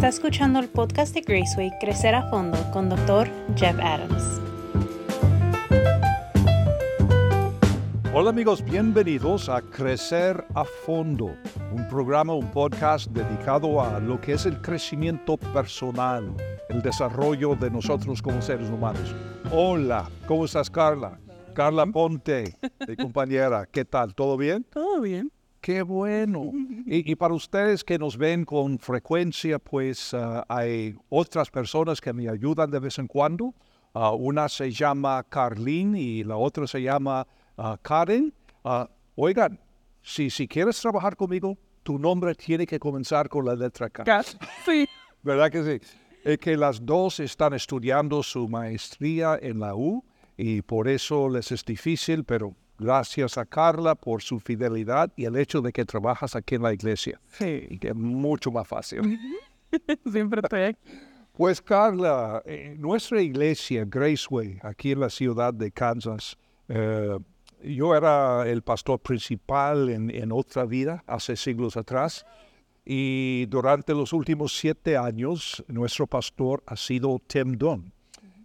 Está escuchando el podcast de Graceway Crecer a Fondo con Dr. Jeff Adams. Hola amigos, bienvenidos a Crecer a Fondo, un programa, un podcast dedicado a lo que es el crecimiento personal, el desarrollo de nosotros como seres humanos. Hola, ¿cómo estás Carla? Carla Ponte, mi compañera, ¿qué tal? ¿Todo bien? Todo bien. Qué bueno. Y, y para ustedes que nos ven con frecuencia, pues ah, hay otras personas que me ayudan de vez en cuando. Ah, una se llama Carlín y la otra se llama ah, Karen. Oigan, si, si quieres trabajar conmigo, tu nombre tiene que comenzar con la letra K. Cat. Sí. ¿Verdad que sí? Es que las dos están estudiando su maestría en la U y por eso les es difícil, pero gracias a Carla por su fidelidad y el hecho de que trabajas aquí en la iglesia. Sí. Y que es mucho más fácil. Siempre estoy aquí. Pues Carla, eh, nuestra iglesia, Graceway, aquí en la ciudad de Kansas, eh, yo era el pastor principal en, en otra vida hace siglos atrás y durante los últimos siete años nuestro pastor ha sido Tim Dunn.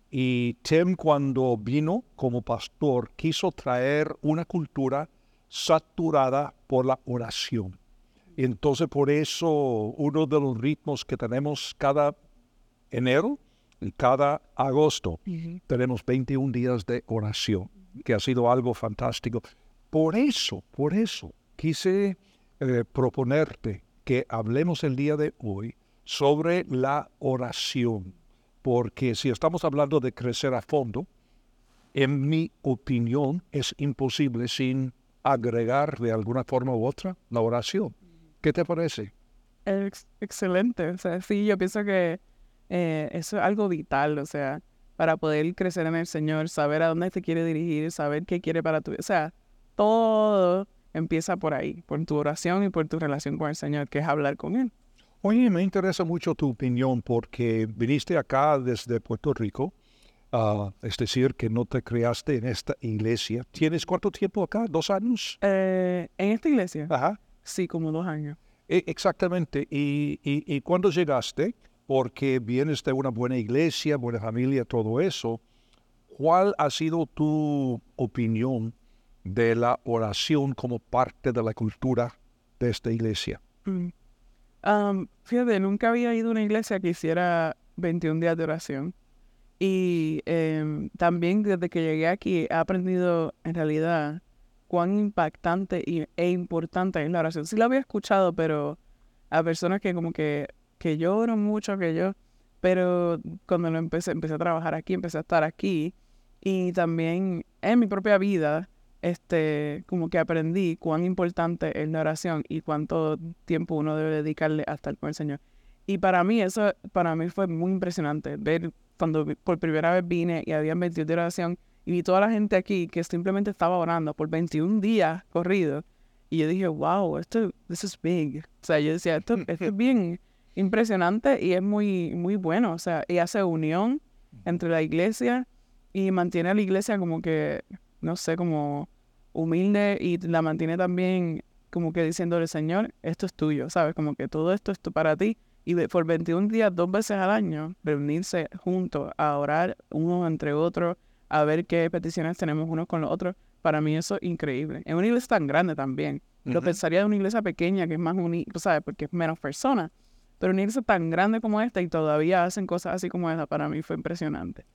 Y Tim cuando vino como pastor quiso traer una cultura saturada por la oración. Y entonces por eso uno de los ritmos que tenemos cada enero y cada agosto tenemos 21 días de oración, que ha sido algo fantástico. Por eso, por eso quise eh, proponerte que hablemos el día de hoy sobre la oración, porque si estamos hablando de crecer a fondo, en mi opinión es imposible sin agregar de alguna forma u otra la oración. ¿Qué te parece? Ex- excelente. O sea, sí, yo pienso que eh, eso es algo vital, o sea, para poder crecer en el Señor, saber a dónde te quiere dirigir, saber qué quiere para tu vida. O sea, todo empieza por ahí, por tu oración y por tu relación con el Señor, que es hablar con Él. Oye, me interesa mucho tu opinión porque viniste acá desde Puerto Rico, ah, es decir, que no te creaste en esta iglesia. ¿Tienes cuánto tiempo acá? ¿Dos años? Eh, en esta iglesia, Ajá. sí, como dos años. E- exactamente. ¿Y, y, y cuándo llegaste? Porque vienes de una buena iglesia, buena familia, todo eso. ¿Cuál ha sido tu opinión de la oración como parte de la cultura de esta iglesia? Mm. Am, fíjate, nunca había ido a una iglesia que hiciera 21 días de oración. Y em, también desde que llegué aquí he aprendido en realidad cuán impactante y, e importante es la oración. Sí la había escuchado, pero a personas que como que, que lloran mucho, que yo, pero cuando lo empecé, empecé a trabajar aquí, empecé a estar aquí y también en mi propia vida, este, como que aprendí cuán importante es la oración y cuánto tiempo uno debe dedicarle a estar con el Señor. Y para mí eso, para mí fue muy impresionante ver cuando por primera vez vine y había 21 de oración y vi toda la gente aquí que simplemente estaba orando por 21 días corridos. Y yo dije, wow, esto this is big. O sea, yo decía, esto, esto es bien impresionante y es muy, muy bueno. O sea, y hace unión entre la iglesia y mantiene a la iglesia como que, no sé, como humilde y la mantiene también como que diciéndole, Señor, esto es tuyo, ¿sabes? Como que todo esto es para ti. Y de- por 21 días, dos veces al año, reunirse juntos a orar unos entre otros, a ver qué peticiones tenemos unos con los otros, para mí eso es increíble. En una iglesia tan grande también. Lo pensaría de una iglesia pequeña que es más unida, ¿sabes? Porque es menos personas. Pero una iglesia tan grande como esta y todavía hacen cosas así como esta, para mí fue impresionante.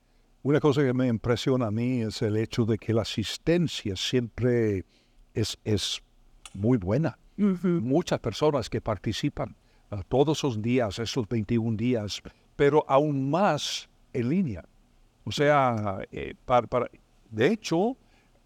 Una cosa que me impresiona a mí es el hecho de que la asistencia siempre es, es muy buena. Muchas personas que participan todos esos días, esos 21 días, pero aún más en línea. O sea, eh, para, para- de hecho,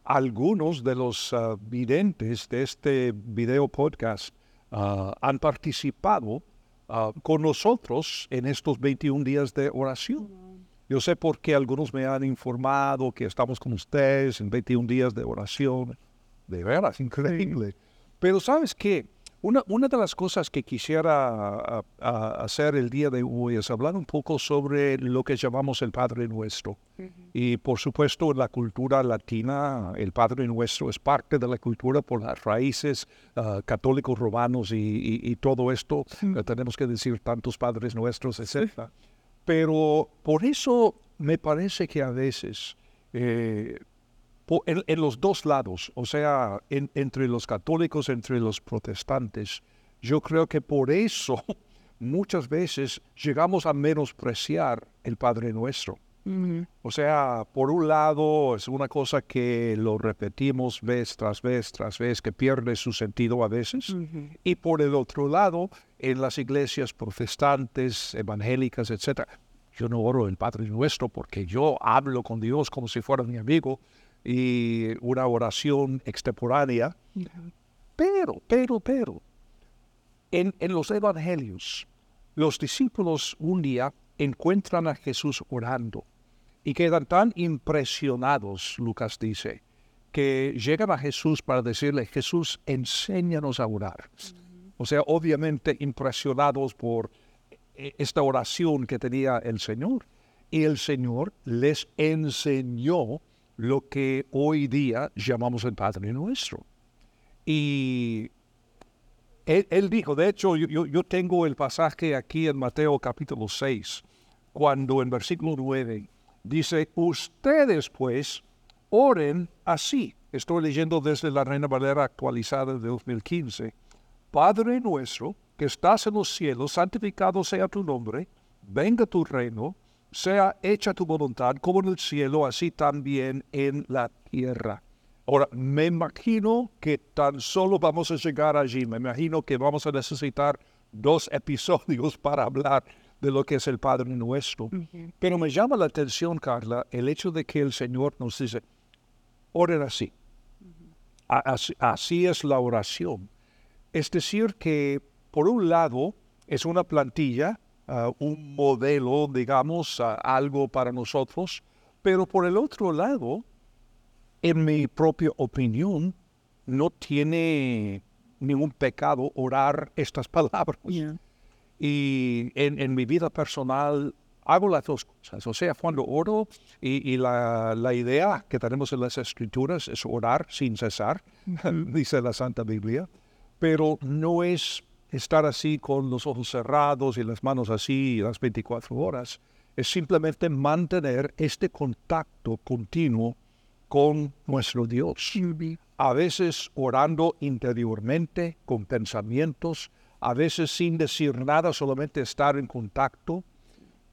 algunos de los ah, videntes de este video podcast ah, han participado ah, con nosotros en estos 21 días de oración. Yo sé por qué algunos me han informado que estamos con ustedes en 21 días de oración. De veras, increíble. Pero ¿sabes qué? Una, una de las cosas que quisiera hacer el día de hoy es hablar un poco sobre lo que llamamos el Padre Nuestro. Y por supuesto en la cultura latina el Padre Nuestro es parte de la cultura por las raíces ah, católicos romanos y, todo esto. tenemos que decir tantos Padres Nuestros, etc. Pero por eso me parece que a veces... Eh, en, los dos lados, o sea, entre los católicos, entre los protestantes, yo creo que por eso muchas veces llegamos a menospreciar el Padre Nuestro. O sea, por un lado es una cosa que lo repetimos vez tras vez tras vez, que pierde su sentido a veces. Y por el otro lado, en las iglesias protestantes, evangélicas, etc., yo no oro el Padre Nuestro porque yo hablo con Dios como si fuera mi amigo y una oración extemporánea. Pero, pero, pero, en, en los evangelios, los discípulos un día encuentran a Jesús orando y quedan tan impresionados, Lucas dice, que llegan a Jesús para decirle, Jesús, enséñanos a orar. O sea, obviamente impresionados por e, esta oración que tenía el Señor. Y el Señor les enseñó lo que hoy día llamamos el Padre Nuestro. Y él, dijo, de hecho, yo, tengo el pasaje aquí en Mateo capítulo 6, cuando en versículo 9 dice, ustedes pues oren así. Estoy leyendo desde la Reina Valera actualizada de 2015. Padre nuestro, que estás en los cielos, santificado sea tu nombre, venga tu reino, sea hecha tu voluntad como en el cielo, así también en la tierra. Ahora, me imagino que tan solo vamos a llegar allí, me imagino que vamos a necesitar dos episodios para hablar de lo que es el Padre nuestro. Pero me llama la atención, Carla, el hecho de que el Señor nos dice, oren así. así es la oración. Es decir, que por un lado es una plantilla Ah, un modelo, digamos, algo para nosotros, pero por el otro lado, en mi propia opinión, no tiene ningún pecado orar estas palabras. Y en, mi vida personal hago las dos cosas. O sea, cuando oro, y, la, idea que tenemos en las escrituras es orar sin cesar, dice la Santa Biblia, pero no es estar así con los ojos cerrados y las manos así las 24 horas. Es simplemente mantener este contacto continuo con nuestro Dios. A veces orando interiormente, con pensamientos, a veces sin decir nada, solamente estar en contacto.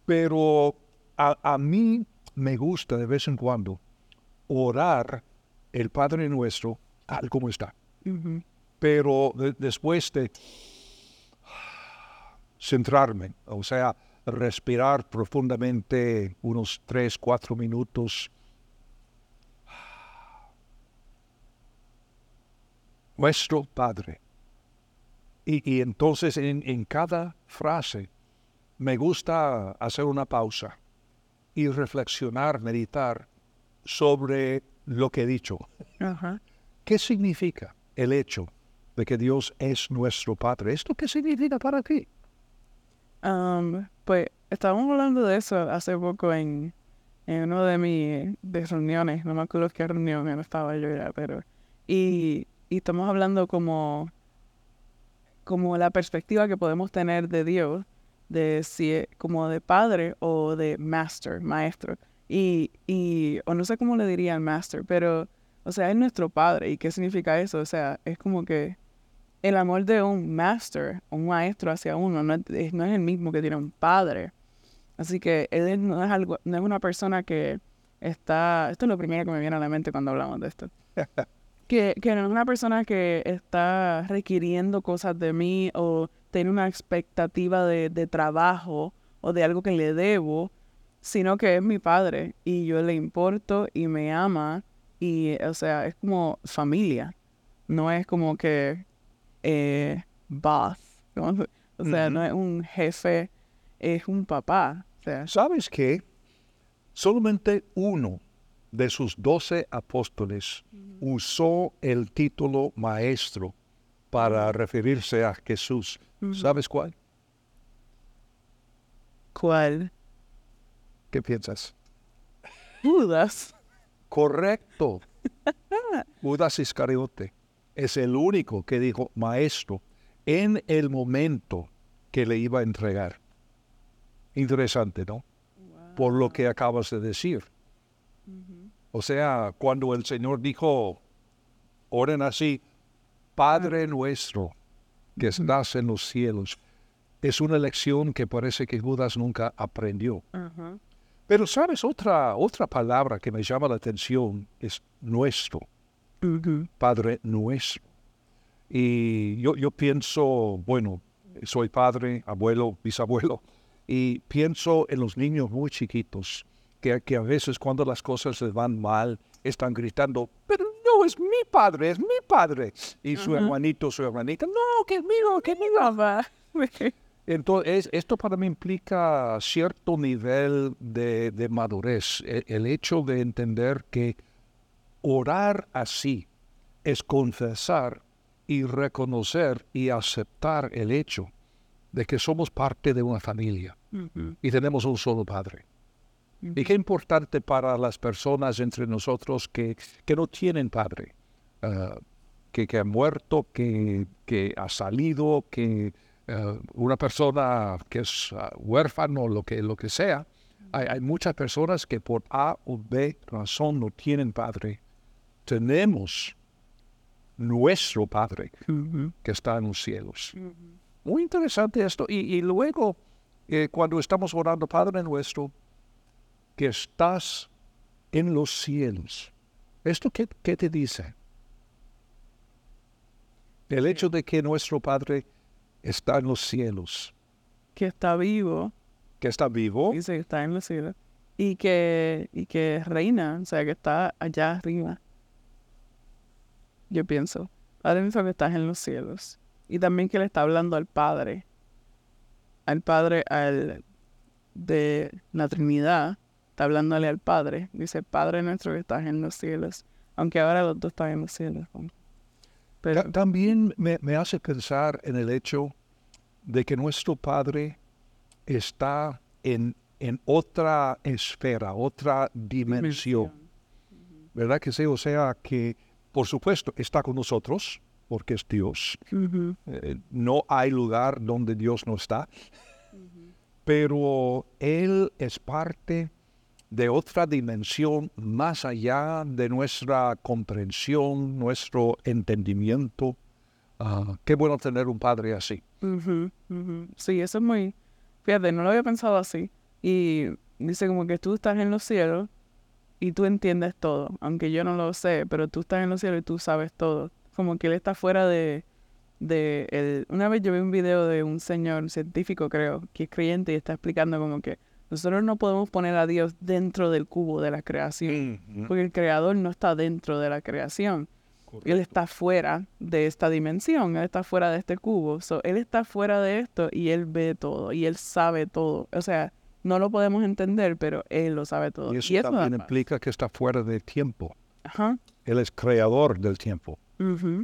Pero a, mí me gusta de vez en cuando orar el Padre Nuestro tal como está. Pero después de centrarme, o sea, respirar profundamente unos tres, cuatro minutos. Nuestro Padre. Y, entonces en, en, cada frase me gusta hacer una pausa y reflexionar, meditar sobre lo que he dicho. ¿Qué significa el hecho de que Dios es nuestro Padre? ¿Esto qué significa para ti? pues estábamos hablando de eso hace poco en, en uno de mis reuniones, no me acuerdo qué reunión no estaba yo ya, pero... Y, y estamos hablando como, como la perspectiva que podemos tener de Dios, de si como de padre o de master, maestro. Y, y, o no sé cómo le diría al master, pero, o sea, es nuestro padre. ¿Y qué significa eso? O sea, es como que el amor de un master, un maestro hacia uno, no es, no es el mismo que tiene un padre. Así que él no es, algo, no es una persona que está, esto es lo primero que me viene a la mente cuando hablamos de esto, que, que no es una persona que está requiriendo cosas de mí o tiene una expectativa de, de trabajo o de algo que le debo, sino que es mi padre y yo le importo y me ama y, o sea, es como familia. No es como que eh, boss. O sea, no es un jefe, es un papá. ¿Sabes qué? Solamente uno de sus doce apóstoles usó el título maestro para referirse a Jesús. ¿Sabes cuál? ¿Cuál? ¿Qué piensas? Judas. Correcto. Judas Iscariote es el único que dijo maestro en el momento que le iba a entregar. Interesante, ¿no? Por lo que acabas de decir. O sea, cuando el Señor dijo, oren así, Padre nuestro que estás en los cielos, es una lección que parece que Judas nunca aprendió. Pero sabes, otra, otra palabra que me llama la atención es nuestro. Padre nuestro. Y yo, yo pienso, bueno, soy padre, abuelo, bisabuelo, y pienso en los niños muy chiquitos, que, que a veces cuando las cosas les van mal, están gritando, pero no, es mi padre, es mi padre. Y su hermanito, su hermanita, no, que es mío, que es mío. Papá. Entonces, esto para mí implica cierto nivel de, de madurez, e- el, hecho de entender que orar así es confesar y reconocer y aceptar el hecho de que somos parte de una familia y tenemos un solo Padre. Y qué importante para las personas entre nosotros que, que no tienen Padre, ah, que, que ha muerto, que, que ha salido, que eh, una persona que es ah, huérfano, lo que, lo que sea. Hay, hay muchas personas que por A o B razón no tienen Padre. Tenemos nuestro Padre que está en los cielos. Muy interesante esto. Y, y luego, eh, cuando estamos orando, Padre nuestro, que estás en los cielos. ¿Esto qué, qué te dice? El hecho de que nuestro Padre está en los cielos, Que está vivo. que está vivo, Dice que está en los cielos. Y que, y que reina, o sea, que está allá arriba. Yo pienso. Padre nuestro que estás en los cielos. Y también que le está hablando al Padre. Al Padre, al de la Trinidad. Está hablándole al Padre. Dice, Padre nuestro que estás en los cielos. Aunque ahora los dos están en los cielos. Pero, Ta- también me, me hace pensar en el hecho de que nuestro Padre está en, en otra esfera, otra dimensión. ¿Verdad que sí? O sea que, por supuesto, está con nosotros, porque es Dios. Eh, no hay lugar donde Dios no está. Pero Él es parte de otra dimensión más allá de nuestra comprensión, nuestro entendimiento. Ah, qué bueno tener un padre así. Sí, eso es muy... Fíjate, no lo había pensado así. Y dice como que tú estás en los cielos y tú entiendes todo, aunque yo no lo sé, pero tú estás en los cielos y tú sabes todo. Como que él está fuera de... de el... Una vez yo vi un video de un señor científico, creo, que es creyente y está explicando como que nosotros no podemos poner a Dios dentro del cubo de la creación, porque el creador no está dentro de la creación. Él está fuera de esta dimensión, él está fuera de este cubo. So, él está fuera de esto y él ve todo y él sabe todo. O sea, no lo podemos entender, pero él lo sabe todo. Y eso, también implica que está fuera del tiempo. Ajá. Él es creador del tiempo.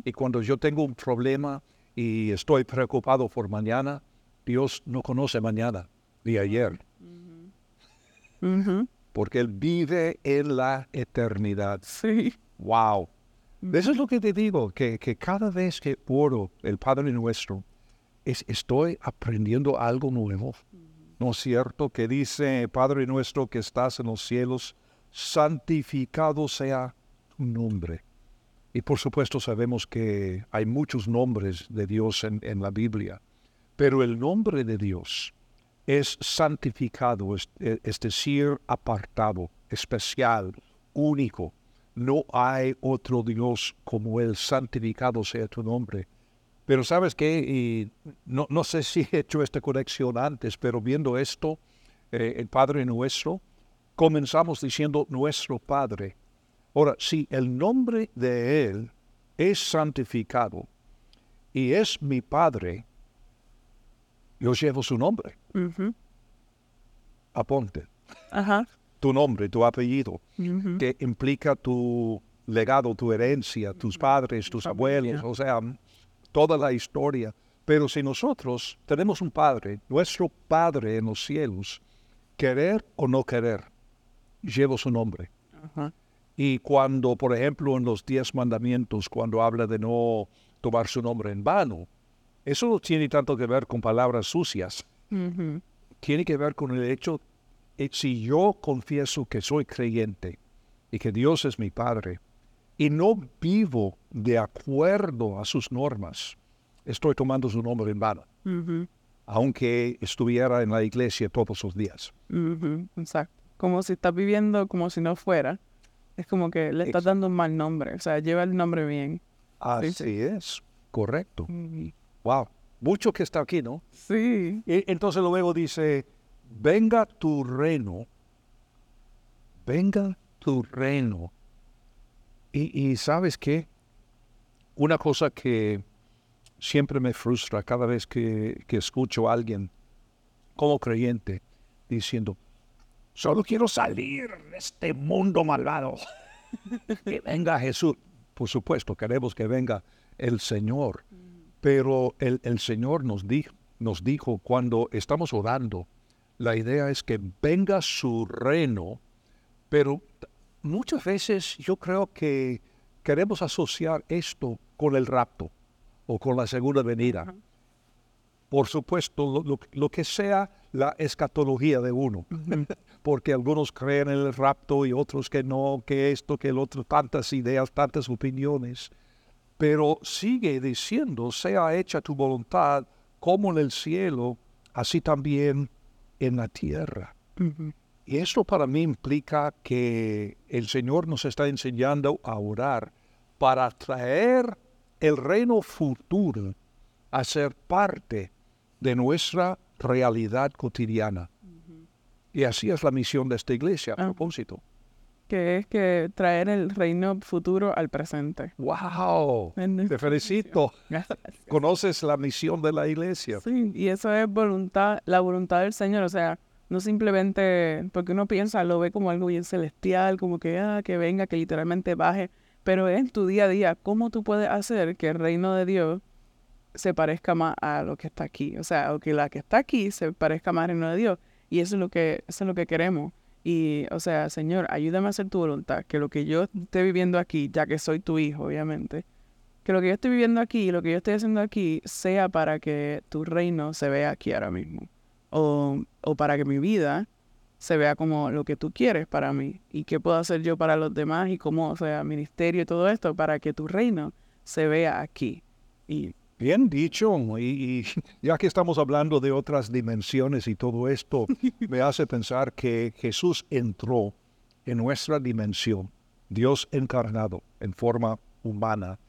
Y cuando yo tengo un problema y estoy preocupado por mañana, Dios no conoce mañana ni ayer, Porque Él vive en la eternidad. Sí. ¡Wow! Eso es lo que te digo, que, que cada vez que oro el Padre Nuestro, es, estoy aprendiendo algo nuevo. ¿No es cierto? Que dice, Padre Nuestro que estás en los cielos, santificado sea tu nombre. Y por supuesto sabemos que hay muchos nombres de Dios en, en la Biblia, pero el nombre de Dios es santificado, es, es decir, apartado, especial, único. No hay otro Dios como Él, santificado sea tu nombre. Pero sabes qué, y no, no sé si he hecho esta conexión antes, pero viendo esto, eh, el Padre nuestro, comenzamos diciendo nuestro Padre. Ahora, si el nombre de Él es santificado y es mi Padre, yo llevo su nombre. Aponte Ajá. tu nombre, tu apellido, que implica tu legado, tu herencia, tus padres, tus abuelos, o sea, toda la historia. Pero si nosotros tenemos un Padre, nuestro Padre en los cielos, querer o no querer, llevo su nombre. Y cuando, por ejemplo, en los diez mandamientos, cuando habla de no tomar su nombre en vano, eso no tiene tanto que ver con palabras sucias, tiene que ver con el hecho, eh, si yo confieso que soy creyente y que Dios es mi Padre, y no vivo de acuerdo a sus normas, estoy tomando su nombre en vano, aunque estuviera en la iglesia todos los días. Exacto. Como si estás viviendo como si no fuera. Es como que le estás Exacto. dando un mal nombre. O sea, lleva el nombre bien. Así sí. es, correcto. Wow, mucho que está aquí, ¿no? Sí. Y entonces luego dice, venga tu reino, venga tu reino. Y, y sabes qué? Una cosa que siempre me frustra cada vez que, que escucho a alguien como creyente diciendo, solo quiero salir de este mundo malvado. que venga Jesús. Por supuesto, queremos que venga el Señor. Pero el, el Señor nos dijo, nos dijo cuando estamos orando, la idea es que venga su reino, pero muchas veces yo creo que queremos asociar esto con el rapto o con la segunda venida. Por supuesto, lo, lo- lo que sea la escatología de uno, porque algunos creen en el rapto y otros que no, que esto, que el otro, tantas ideas, tantas opiniones pero sigue diciendo, sea hecha tu voluntad como en el cielo, así también en la tierra. Y esto para mí implica que el Señor nos está enseñando a orar para traer el reino futuro a ser parte de nuestra realidad cotidiana. Y así es la misión de esta iglesia, a Ah. propósito. Que es que traer el reino futuro al presente. ¡Wow! Te felicito. Gracias. Conoces la misión de la iglesia. Sí, y eso es voluntad, la voluntad del Señor, o sea, no simplemente porque uno piensa, lo ve como algo bien celestial, como que, ah, que venga, que literalmente baje, pero es en tu día a día, ¿cómo tú puedes hacer que el reino de Dios se parezca más a lo que está aquí? O sea, o que la que está aquí se parezca más al reino de Dios, y eso es lo que, eso es lo que queremos. Y, o sea, Señor, ayúdame a hacer tu voluntad, que lo que yo esté viviendo aquí, ya que soy tu hijo, obviamente, que lo que yo estoy viviendo aquí, lo que yo estoy haciendo aquí, sea para que tu reino se vea aquí ahora mismo. O, o para que mi vida se vea como lo que tú quieres para mí. Y qué puedo hacer yo para los demás y cómo, o sea, ministerio y todo esto, para que tu reino se vea aquí. Y Bien dicho, y, y ya que estamos hablando de otras dimensiones y todo esto, me hace pensar que Jesús entró en nuestra dimensión, Dios encarnado en forma humana,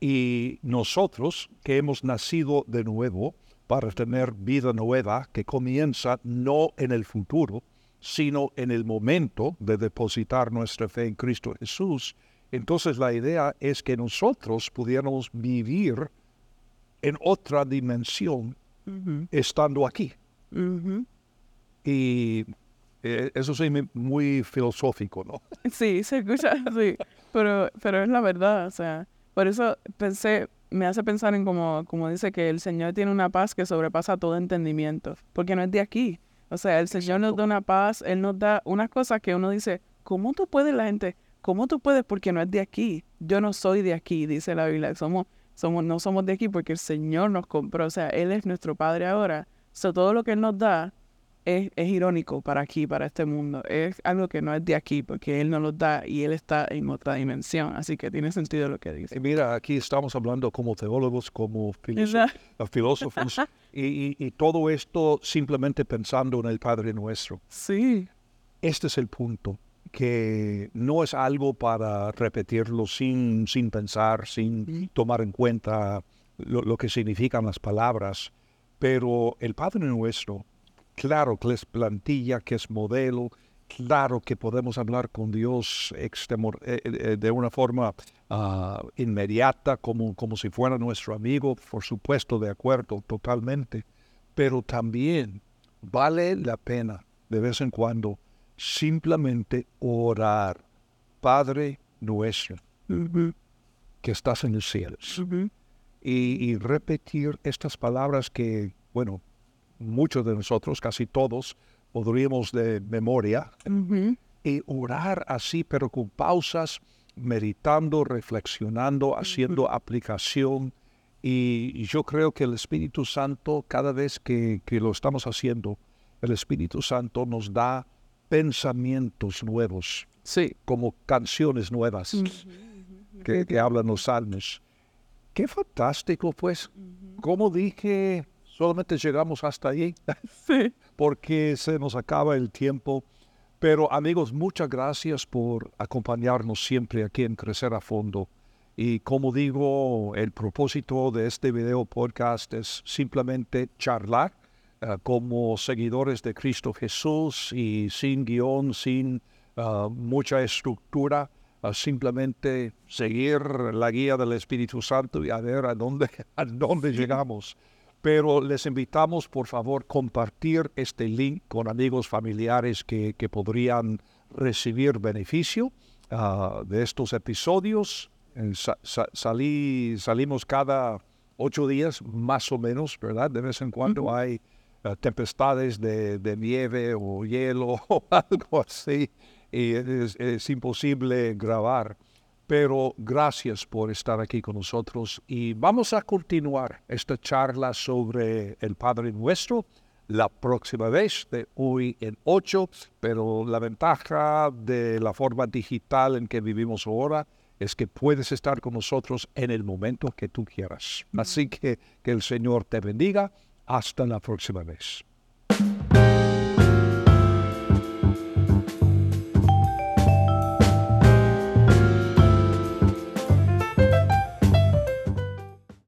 y nosotros que hemos nacido de nuevo para tener vida nueva que comienza no en el futuro, sino en el momento de depositar nuestra fe en Cristo Jesús, entonces la idea es que nosotros pudiéramos vivir en otra dimensión estando aquí. Y eh, eso es muy- filosófico, ¿no? Sí, se escucha así, pero, pero es la verdad, o sea, por eso pensé, me hace pensar en como, como dice que el Señor tiene una paz que sobrepasa todo entendimiento, porque no es de aquí, o sea, el Señor nos da una paz, Él nos da unas cosas que uno dice, ¿cómo tú puedes la gente? ¿Cómo tú puedes? Porque no es de aquí, yo no soy de aquí, dice la Biblia, somos, somos, no somos de aquí porque el Señor nos compró, o sea, Él es nuestro Padre ahora, so, todo lo que Él nos da es, es irónico para aquí, para este mundo. Es algo que no es de aquí, porque Él nos lo da y Él está en otra dimensión. Así que tiene sentido lo que Y dice. mira, aquí estamos hablando como teólogos, como filósofos, y, y- y todo esto simplemente pensando en el Padre Nuestro. Sí, Este es el punto, que no es algo para repetirlo sin, sin pensar, sin tomar en cuenta lo, lo que significan las palabras, pero el Padre Nuestro, claro que es plantilla, que es modelo, claro que podemos hablar con Dios extemor- eh, eh, de una forma ah, inmediata, como, como si fuera nuestro amigo, por supuesto, de acuerdo, totalmente, pero también vale la pena de vez en cuando simplemente orar, Padre nuestro, que estás en los cielos. ujú, y, repetir estas palabras que, bueno, muchos de nosotros, casi todos, podríamos de memoria, y orar así, pero con pausas, meditando, reflexionando, haciendo aplicación. Y, yo creo que el Espíritu Santo, cada vez que, lo estamos haciendo, el Espíritu Santo nos da pensamientos nuevos, sí. como canciones nuevas que, que hablan los salmos. Qué fantástico, pues. Como dije, solamente llegamos hasta ahí. Sí. Porque se nos acaba el tiempo. Pero amigos, muchas gracias por acompañarnos siempre aquí en Crecer a Fondo. Y como digo, el propósito de este video podcast es simplemente charlar eh, como seguidores de Cristo Jesús y sin guion, sin eh, mucha estructura simplemente seguir la guía del Espíritu Santo y a ver a dónde, a dónde llegamos. Pero les invitamos, por favor, compartir este link con amigos familiares que, que podrían recibir beneficio ah, de estos episodios. salí, salimos cada ocho días, más o menos, ¿verdad? De vez en cuando hay tempestades de, nieve o hielo o algo así y es, imposible grabar. Pero gracias por estar aquí con nosotros y vamos a continuar esta charla sobre el Padre Nuestro la próxima vez, de hoy en ocho, pero la ventaja de la forma digital en que vivimos ahora es que puedes estar con nosotros en el momento que tú quieras. Así que que el Señor te bendiga. Hasta la próxima vez.